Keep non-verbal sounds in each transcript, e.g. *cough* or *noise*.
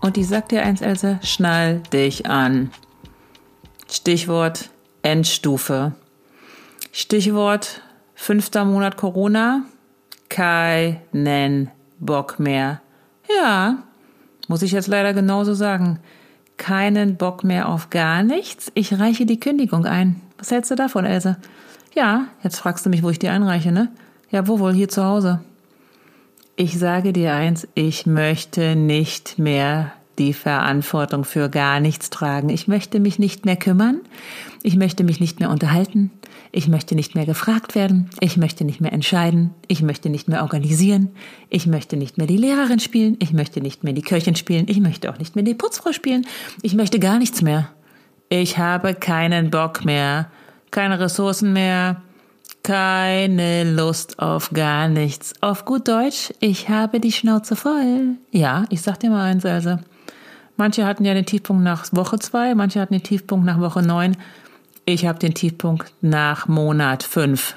und die sagt dir eins, Else, schnall dich an. Stichwort Endstufe. Stichwort fünfter Monat Corona. Keinen Bock mehr. Ja, muss ich jetzt leider genauso sagen. Keinen Bock mehr auf gar nichts. Ich reiche die Kündigung ein. Was hältst du davon, Else? Ja, jetzt fragst du mich, wo ich die einreiche, ne? Ja, wo wohl? Hier zu Hause. Ich sage dir eins, ich möchte nicht mehr die Verantwortung für gar nichts tragen. Ich möchte mich nicht mehr kümmern. Ich möchte mich nicht mehr unterhalten. Ich möchte nicht mehr gefragt werden. Ich möchte nicht mehr entscheiden. Ich möchte nicht mehr organisieren. Ich möchte nicht mehr die Lehrerin spielen. Ich möchte nicht mehr die Köchin spielen. Ich möchte auch nicht mehr die Putzfrau spielen. Ich möchte gar nichts mehr. Ich habe keinen Bock mehr. Keine Ressourcen mehr keine Lust auf gar nichts. Auf gut Deutsch, ich habe die Schnauze voll. Ja, ich sag dir mal eins, also. Manche hatten ja den Tiefpunkt nach Woche zwei, manche hatten den Tiefpunkt nach Woche neun. Ich habe den Tiefpunkt nach Monat fünf.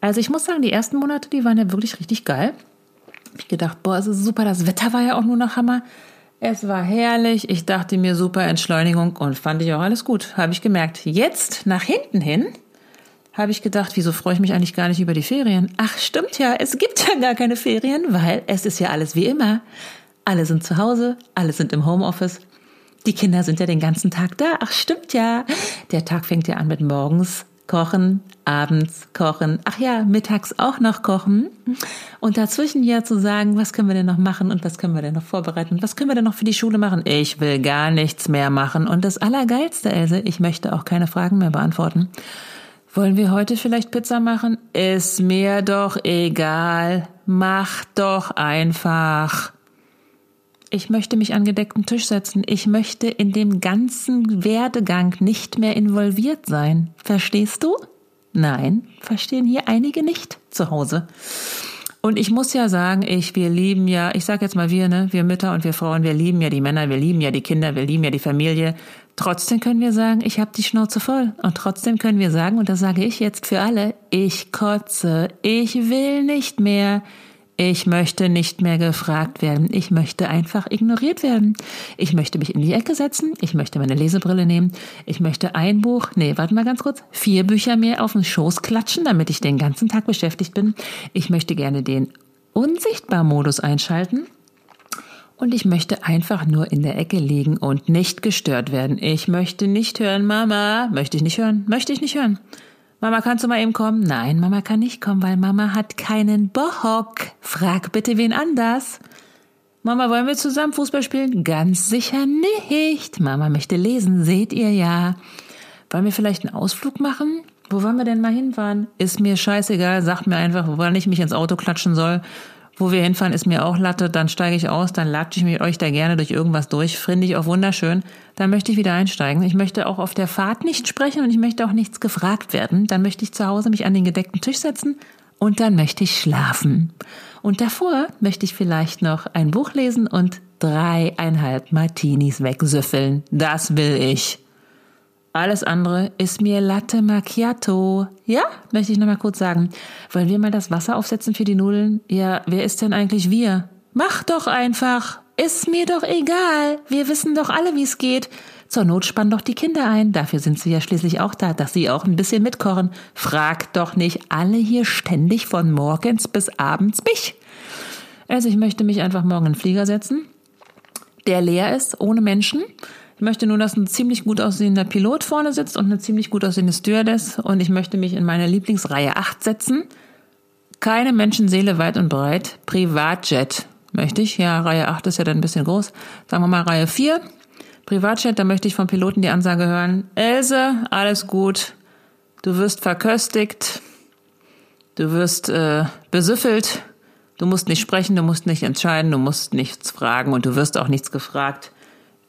Also ich muss sagen, die ersten Monate, die waren ja wirklich richtig geil. Ich gedacht, boah, es ist super. Das Wetter war ja auch nur noch Hammer. Es war herrlich. Ich dachte mir super Entschleunigung und fand ich auch alles gut. Habe ich gemerkt. Jetzt nach hinten hin habe ich gedacht, wieso freue ich mich eigentlich gar nicht über die Ferien? Ach, stimmt ja, es gibt ja gar keine Ferien, weil es ist ja alles wie immer. Alle sind zu Hause, alle sind im Homeoffice. Die Kinder sind ja den ganzen Tag da. Ach, stimmt ja. Der Tag fängt ja an mit morgens kochen, abends kochen, ach ja, mittags auch noch kochen. Und dazwischen ja zu sagen, was können wir denn noch machen und was können wir denn noch vorbereiten, was können wir denn noch für die Schule machen? Ich will gar nichts mehr machen. Und das Allergeilste, Else, ich möchte auch keine Fragen mehr beantworten. Wollen wir heute vielleicht Pizza machen? Ist mir doch egal. Mach doch einfach. Ich möchte mich an gedeckten Tisch setzen. Ich möchte in dem ganzen Werdegang nicht mehr involviert sein. Verstehst du? Nein, verstehen hier einige nicht zu Hause. Und ich muss ja sagen, ich, wir lieben ja, ich sag jetzt mal wir, ne, wir Mütter und wir Frauen, wir lieben ja die Männer, wir lieben ja die Kinder, wir lieben ja die Familie. Trotzdem können wir sagen, ich habe die Schnauze voll. Und trotzdem können wir sagen, und das sage ich jetzt für alle, ich kotze, ich will nicht mehr. Ich möchte nicht mehr gefragt werden. Ich möchte einfach ignoriert werden. Ich möchte mich in die Ecke setzen. Ich möchte meine Lesebrille nehmen. Ich möchte ein Buch, nee, warte mal ganz kurz, vier Bücher mehr auf den Schoß klatschen, damit ich den ganzen Tag beschäftigt bin. Ich möchte gerne den Unsichtbar-Modus einschalten. Und ich möchte einfach nur in der Ecke liegen und nicht gestört werden. Ich möchte nicht hören, Mama. Möchte ich nicht hören? Möchte ich nicht hören. Mama, kannst du mal eben kommen? Nein, Mama kann nicht kommen, weil Mama hat keinen Bock. Frag bitte wen anders. Mama, wollen wir zusammen Fußball spielen? Ganz sicher nicht. Mama möchte lesen, seht ihr ja. Wollen wir vielleicht einen Ausflug machen? Wo wollen wir denn mal hinfahren? Ist mir scheißegal, sagt mir einfach, wann ich mich ins Auto klatschen soll. Wo wir hinfahren, ist mir auch Latte, dann steige ich aus, dann latsche ich mit euch da gerne durch irgendwas durch, finde ich auch wunderschön. Dann möchte ich wieder einsteigen. Ich möchte auch auf der Fahrt nicht sprechen und ich möchte auch nichts gefragt werden. Dann möchte ich zu Hause mich an den gedeckten Tisch setzen und dann möchte ich schlafen. Und davor möchte ich vielleicht noch ein Buch lesen und dreieinhalb Martinis wegsüffeln. Das will ich. Alles andere ist mir Latte Macchiato. Ja, möchte ich nochmal kurz sagen. Wollen wir mal das Wasser aufsetzen für die Nudeln? Ja, wer ist denn eigentlich wir? Mach doch einfach. Ist mir doch egal. Wir wissen doch alle, wie es geht. Zur Not spann doch die Kinder ein. Dafür sind sie ja schließlich auch da, dass sie auch ein bisschen mitkochen. Frag doch nicht alle hier ständig von morgens bis abends mich. Also ich möchte mich einfach morgen in den Flieger setzen, der leer ist, ohne Menschen ich möchte nur, dass ein ziemlich gut aussehender Pilot vorne sitzt und eine ziemlich gut aussehende Stewardess und ich möchte mich in meine Lieblingsreihe 8 setzen. Keine Menschenseele weit und breit. Privatjet möchte ich. Ja, Reihe 8 ist ja dann ein bisschen groß. Sagen wir mal Reihe 4. Privatjet, da möchte ich vom Piloten die Ansage hören. Else, alles gut. Du wirst verköstigt. Du wirst äh, besüffelt. Du musst nicht sprechen, du musst nicht entscheiden, du musst nichts fragen und du wirst auch nichts gefragt.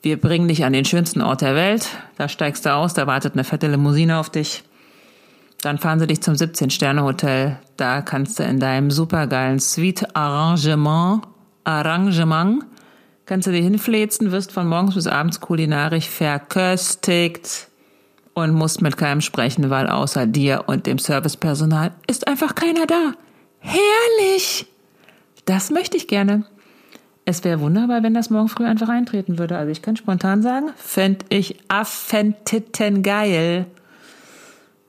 Wir bringen dich an den schönsten Ort der Welt. Da steigst du aus, da wartet eine fette Limousine auf dich. Dann fahren sie dich zum 17-Sterne-Hotel. Da kannst du in deinem supergeilen Suite-Arrangement, Arrangement, kannst du dir hinfläzen, wirst von morgens bis abends kulinarisch verköstigt und musst mit keinem sprechen, weil außer dir und dem Servicepersonal ist einfach keiner da. Herrlich! Das möchte ich gerne. Es wäre wunderbar, wenn das morgen früh einfach eintreten würde. Also ich kann spontan sagen, fände ich affentitten geil.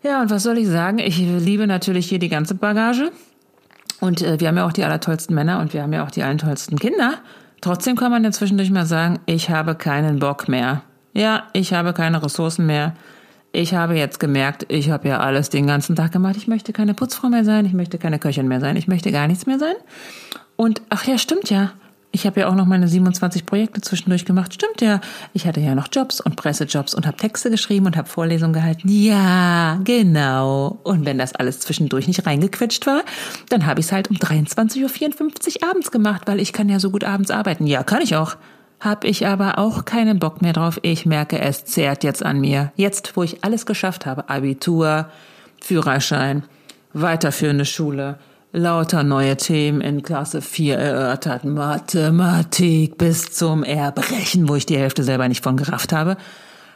Ja, und was soll ich sagen? Ich liebe natürlich hier die ganze Bagage. Und äh, wir haben ja auch die allertollsten Männer und wir haben ja auch die allertollsten Kinder. Trotzdem kann man ja zwischendurch mal sagen, ich habe keinen Bock mehr. Ja, ich habe keine Ressourcen mehr. Ich habe jetzt gemerkt, ich habe ja alles den ganzen Tag gemacht. Ich möchte keine Putzfrau mehr sein, ich möchte keine Köchin mehr sein, ich möchte gar nichts mehr sein. Und ach ja, stimmt ja. Ich habe ja auch noch meine 27 Projekte zwischendurch gemacht. Stimmt ja. Ich hatte ja noch Jobs und Pressejobs und habe Texte geschrieben und habe Vorlesungen gehalten. Ja, genau. Und wenn das alles zwischendurch nicht reingequetscht war, dann habe ich es halt um 23.54 Uhr abends gemacht, weil ich kann ja so gut abends arbeiten. Ja, kann ich auch. Hab ich aber auch keinen Bock mehr drauf. Ich merke, es zehrt jetzt an mir. Jetzt, wo ich alles geschafft habe. Abitur, Führerschein, weiterführende Schule, lauter neue Themen in Klasse 4 erörtert, Mathematik bis zum Erbrechen, wo ich die Hälfte selber nicht von gerafft habe.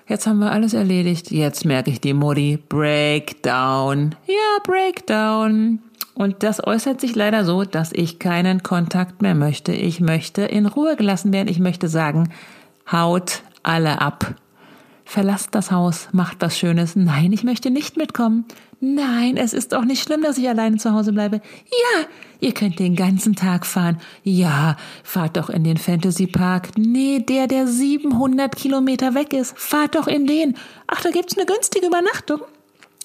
Jetzt haben wir alles erledigt. Jetzt merke ich die Mutti. Breakdown. Ja, Breakdown. Und das äußert sich leider so, dass ich keinen Kontakt mehr möchte. Ich möchte in Ruhe gelassen werden. Ich möchte sagen, haut alle ab. Verlasst das Haus, macht was Schönes. Nein, ich möchte nicht mitkommen. Nein, es ist doch nicht schlimm, dass ich alleine zu Hause bleibe. Ja, ihr könnt den ganzen Tag fahren. Ja, fahrt doch in den Fantasy Park. Nee, der, der 700 Kilometer weg ist. Fahrt doch in den. Ach, da gibt's eine günstige Übernachtung.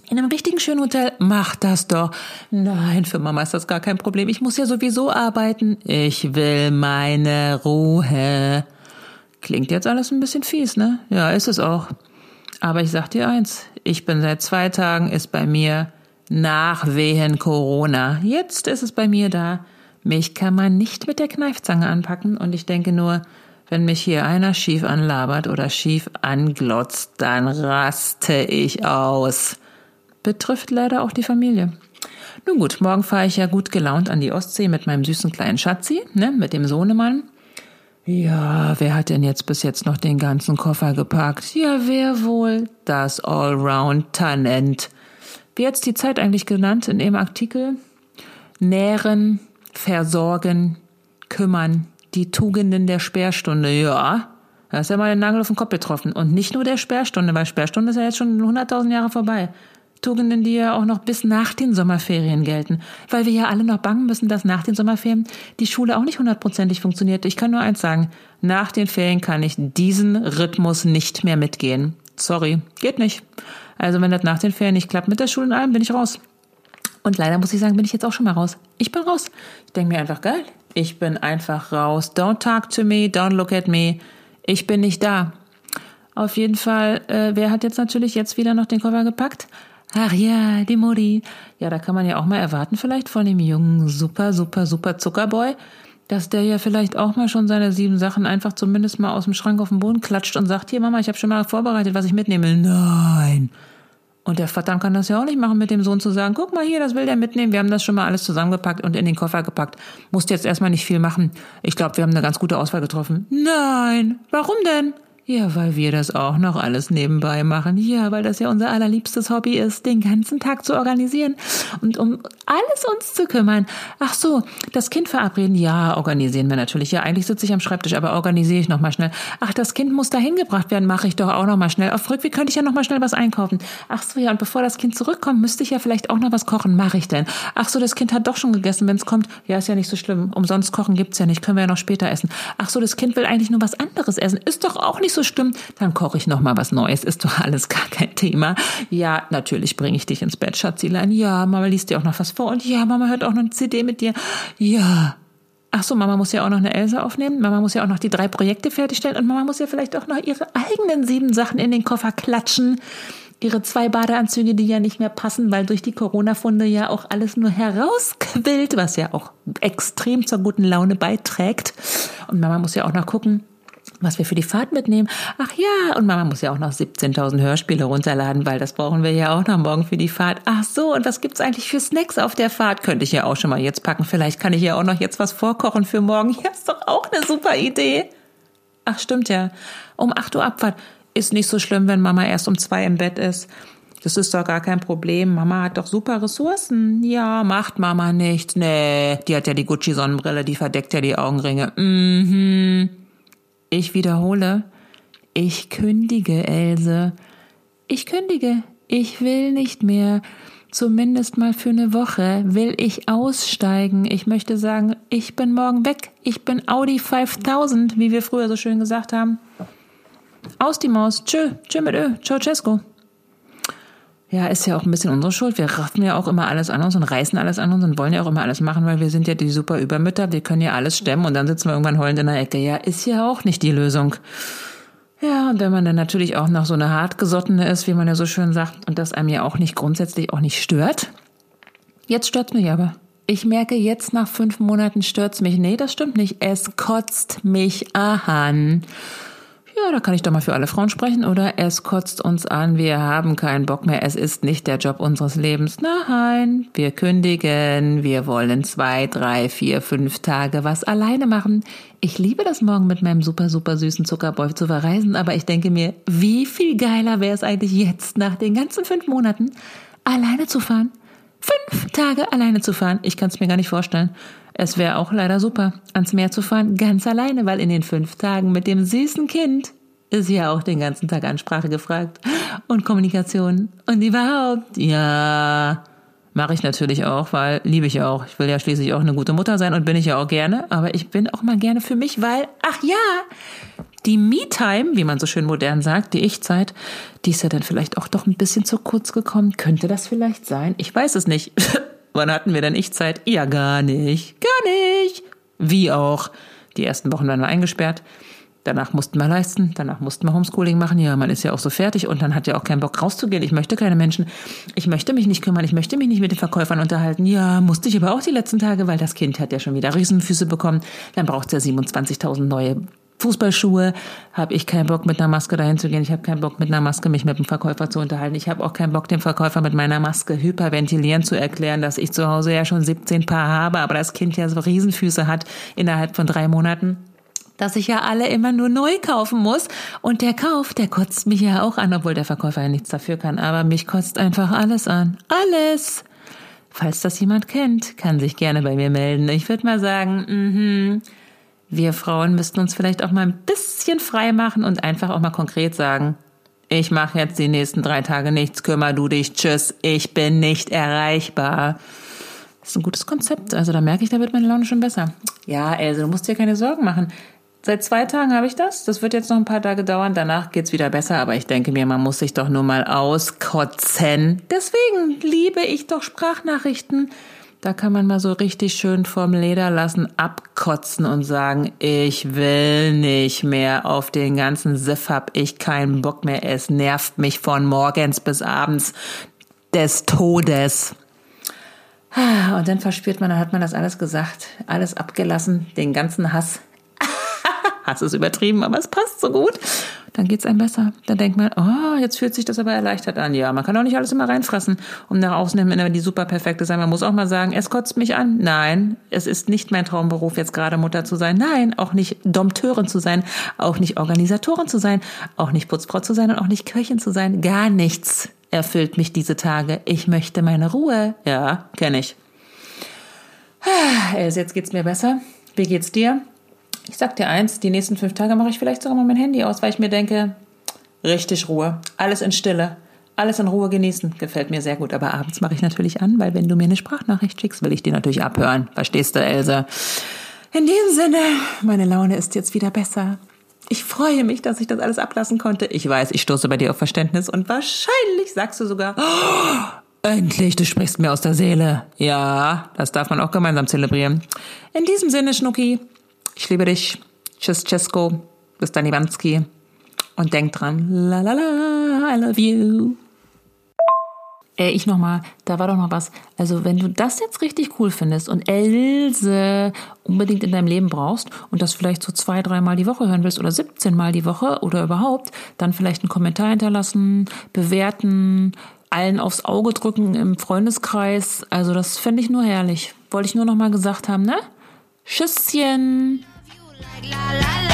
In einem richtigen schönen Hotel. Macht das doch. Nein, für Mama ist das gar kein Problem. Ich muss ja sowieso arbeiten. Ich will meine Ruhe. Klingt jetzt alles ein bisschen fies, ne? Ja, ist es auch. Aber ich sag dir eins, ich bin seit zwei Tagen, ist bei mir nach Wehen Corona. Jetzt ist es bei mir da. Mich kann man nicht mit der Kneifzange anpacken und ich denke nur, wenn mich hier einer schief anlabert oder schief anglotzt, dann raste ich aus. Betrifft leider auch die Familie. Nun gut, morgen fahre ich ja gut gelaunt an die Ostsee mit meinem süßen kleinen Schatzi, ne, mit dem Sohnemann. Ja, wer hat denn jetzt bis jetzt noch den ganzen Koffer gepackt? Ja, wer wohl? Das Allround-Talent. Wie hat's die Zeit eigentlich genannt in dem Artikel? Nähren, versorgen, kümmern, die Tugenden der Sperrstunde. Ja, da ist ja mal den Nagel auf den Kopf getroffen. Und nicht nur der Sperrstunde, weil Sperrstunde ist ja jetzt schon 100.000 Jahre vorbei. Tugenden, die ja auch noch bis nach den Sommerferien gelten. Weil wir ja alle noch bangen müssen, dass nach den Sommerferien die Schule auch nicht hundertprozentig funktioniert. Ich kann nur eins sagen, nach den Ferien kann ich diesen Rhythmus nicht mehr mitgehen. Sorry, geht nicht. Also wenn das nach den Ferien nicht klappt mit der Schule und allem, bin ich raus. Und leider muss ich sagen, bin ich jetzt auch schon mal raus. Ich bin raus. Ich denke mir einfach, geil, ich bin einfach raus. Don't talk to me, don't look at me. Ich bin nicht da. Auf jeden Fall, äh, wer hat jetzt natürlich jetzt wieder noch den Koffer gepackt? Ach ja, die Mutti. Ja, da kann man ja auch mal erwarten, vielleicht von dem jungen, super, super, super Zuckerboy, dass der ja vielleicht auch mal schon seine sieben Sachen einfach zumindest mal aus dem Schrank auf den Boden klatscht und sagt, hier Mama, ich habe schon mal vorbereitet, was ich mitnehme. Nein. Und der Vater kann das ja auch nicht machen, mit dem Sohn zu sagen, guck mal hier, das will der mitnehmen, wir haben das schon mal alles zusammengepackt und in den Koffer gepackt. Musst jetzt erstmal nicht viel machen. Ich glaube, wir haben eine ganz gute Auswahl getroffen. Nein. Warum denn? Ja, weil wir das auch noch alles nebenbei machen. Ja, weil das ja unser allerliebstes Hobby ist, den ganzen Tag zu organisieren und um alles uns zu kümmern. Ach so, das Kind verabreden. Ja, organisieren wir natürlich. Ja, eigentlich sitze ich am Schreibtisch, aber organisiere ich noch mal schnell. Ach, das Kind muss dahin gebracht werden, mache ich doch auch noch mal schnell. Auf Rückweg könnte ich ja noch mal schnell was einkaufen. Ach so, ja, und bevor das Kind zurückkommt, müsste ich ja vielleicht auch noch was kochen. Mache ich denn? Ach so, das Kind hat doch schon gegessen, wenn es kommt. Ja, ist ja nicht so schlimm. Umsonst kochen gibt's ja nicht, können wir ja noch später essen. Ach so, das Kind will eigentlich nur was anderes essen. Ist doch auch nicht nicht so stimmt, dann koche ich noch mal was Neues. Ist doch alles gar kein Thema. Ja, natürlich bringe ich dich ins Bett, Schatzilein. Ja, Mama liest dir auch noch was vor. Und ja, Mama hört auch noch eine CD mit dir. Ja. Ach so, Mama muss ja auch noch eine Elsa aufnehmen. Mama muss ja auch noch die drei Projekte fertigstellen. Und Mama muss ja vielleicht auch noch ihre eigenen sieben Sachen in den Koffer klatschen ihre zwei Badeanzüge, die ja nicht mehr passen, weil durch die Corona-Funde ja auch alles nur herausquillt, was ja auch extrem zur guten Laune beiträgt. Und Mama muss ja auch noch gucken, was wir für die Fahrt mitnehmen. Ach ja, und Mama muss ja auch noch 17.000 Hörspiele runterladen, weil das brauchen wir ja auch noch morgen für die Fahrt. Ach so, und was gibt's eigentlich für Snacks auf der Fahrt? Könnte ich ja auch schon mal jetzt packen. Vielleicht kann ich ja auch noch jetzt was vorkochen für morgen. *laughs* Ja, ist doch auch eine super Idee. Ach, stimmt ja. Um 8 Uhr Abfahrt. Ist nicht so schlimm, wenn Mama erst um zwei im Bett ist. Das ist doch gar kein Problem. Mama hat doch super Ressourcen. Ja, macht Mama nichts. Nee, die hat ja die Gucci-Sonnenbrille, die verdeckt ja die Augenringe. Mhm. Ich wiederhole, ich kündige, Else. Ich kündige. Ich will nicht mehr. Zumindest mal für eine Woche will ich aussteigen. Ich möchte sagen, ich bin morgen weg. Ich bin Audi 5000, wie wir früher so schön gesagt haben. Aus die Maus. Tschö. Tschö mit Ö. Ciao, Cesco. Ja, ist ja auch ein bisschen unsere Schuld. Wir raffen ja auch immer alles an uns und reißen alles an uns und wollen ja auch immer alles machen, weil wir sind ja die super Übermütter. Wir können ja alles stemmen und dann sitzen wir irgendwann heulend in der Ecke. Ja, ist ja auch nicht die Lösung. Ja, und wenn man dann natürlich auch noch so eine hartgesottene ist, wie man ja so schön sagt, und das einem ja auch nicht grundsätzlich auch nicht stört. Jetzt stört's mich aber. Ich merke jetzt nach fünf Monaten stört's mich. Nee, das stimmt nicht. Es kotzt mich an ja, da kann ich doch mal für alle Frauen sprechen, oder? Es kotzt uns an, wir haben keinen Bock mehr, es ist nicht der Job unseres Lebens. Nein, wir kündigen, wir wollen zwei, drei, vier, fünf Tage was alleine machen. Ich liebe das morgen mit meinem super, super süßen Zuckerboy zu verreisen, aber ich denke mir, wie viel geiler wäre es eigentlich jetzt, nach den ganzen fünf Monaten, alleine zu fahren? Fünf Tage alleine zu fahren? Ich kann es mir gar nicht vorstellen. Es wäre auch leider super, ans Meer zu fahren, ganz alleine, weil in den fünf Tagen mit dem süßen Kind ist ja auch den ganzen Tag Ansprache gefragt und Kommunikation und überhaupt, ja, mache ich natürlich auch, weil liebe ich auch. Ich will ja schließlich auch eine gute Mutter sein und bin ich ja auch gerne, aber ich bin auch mal gerne für mich, weil, ach ja, die Me-Time, wie man so schön modern sagt, die Ich-Zeit, die ist ja dann vielleicht auch doch ein bisschen zu kurz gekommen. Könnte das vielleicht sein? Ich weiß es nicht. *laughs* Wann hatten wir denn Ich-Zeit? Ja, gar nicht. Gar nicht. Wie auch. Die ersten Wochen waren wir eingesperrt. Danach mussten wir leisten, danach mussten wir Homeschooling machen. Ja, man ist ja auch so fertig und dann hat ja auch keinen Bock rauszugehen. Ich möchte keine Menschen. Ich möchte mich nicht kümmern. Ich möchte mich nicht mit den Verkäufern unterhalten. Ja, musste ich aber auch die letzten Tage, weil das Kind hat ja schon wieder Riesenfüße bekommen. Dann braucht es ja 27.000 neue Fußballschuhe, habe ich keinen Bock mit einer Maske dahin zu gehen. Ich habe keinen Bock mit einer Maske mich mit dem Verkäufer zu unterhalten. Ich habe auch keinen Bock dem Verkäufer mit meiner Maske hyperventilieren zu erklären, dass ich zu Hause ja schon 17 Paar habe, aber das Kind ja so Riesenfüße hat innerhalb von drei Monaten dass ich ja alle immer nur neu kaufen muss. Und der Kauf, der kotzt mich ja auch an, obwohl der Verkäufer ja nichts dafür kann. Aber mich kotzt einfach alles an. Alles. Falls das jemand kennt, kann sich gerne bei mir melden. Ich würde mal sagen, mhm. Wir Frauen müssten uns vielleicht auch mal ein bisschen frei machen und einfach auch mal konkret sagen, ich mache jetzt die nächsten drei Tage nichts, kümmer du dich, tschüss, ich bin nicht erreichbar. Das ist ein gutes Konzept. Also da merke ich, da wird meine Laune schon besser. Ja, also du musst dir keine Sorgen machen. Seit zwei Tagen habe ich das. Das wird jetzt noch ein paar Tage dauern. Danach geht's wieder besser. Aber ich denke mir, man muss sich doch nur mal auskotzen. Deswegen liebe ich doch Sprachnachrichten. Da kann man mal so richtig schön vom Leder lassen, abkotzen und sagen, ich will nicht mehr auf den ganzen Siff hab ich keinen Bock mehr. Es nervt mich von morgens bis abends des Todes. Und dann verspürt man, dann hat man das alles gesagt, alles abgelassen, den ganzen Hass. Hass ist übertrieben, aber es passt so gut dann geht's einem besser. Dann denkt man, oh, jetzt fühlt sich das aber erleichtert an. Ja, man kann auch nicht alles immer reinfressen, um nach außen hin immer die super perfekte sein. Man muss auch mal sagen, es kotzt mich an. Nein, es ist nicht mein Traumberuf, jetzt gerade Mutter zu sein. Nein, auch nicht Dompteurin zu sein, auch nicht Organisatorin zu sein, auch nicht Putzfrau zu sein und auch nicht Köchin zu sein. Gar nichts erfüllt mich diese Tage. Ich möchte meine Ruhe. Ja, kenne ich. Also jetzt geht's mir besser. Wie geht's dir? Ich sag dir eins, die nächsten fünf Tage mache ich vielleicht sogar mal mein Handy aus, weil ich mir denke, richtig Ruhe, alles in Stille, alles in Ruhe genießen, gefällt mir sehr gut. Aber abends mache ich natürlich an, weil wenn du mir eine Sprachnachricht schickst, will ich die natürlich abhören. Verstehst du, Else? In diesem Sinne, meine Laune ist jetzt wieder besser. Ich freue mich, dass ich das alles ablassen konnte. Ich weiß, ich stoße bei dir auf Verständnis und wahrscheinlich sagst du sogar, oh, endlich, du sprichst mir aus der Seele. Ja, das darf man auch gemeinsam zelebrieren. In diesem Sinne, Schnucki, ich liebe dich. Tschüss, Cesco. Bis dann, Iwanski. Und denk dran, la la la, I love you. Äh, ich nochmal, da war doch noch was. Also wenn du das jetzt richtig cool findest und Else unbedingt in deinem Leben brauchst und das vielleicht so zwei, dreimal die Woche hören willst oder 17 Mal die Woche oder überhaupt, dann vielleicht einen Kommentar hinterlassen, bewerten, allen aufs Auge drücken im Freundeskreis. Also das fände ich nur herrlich. Wollte ich nur noch mal gesagt haben, ne? Tschüsschen! la la la.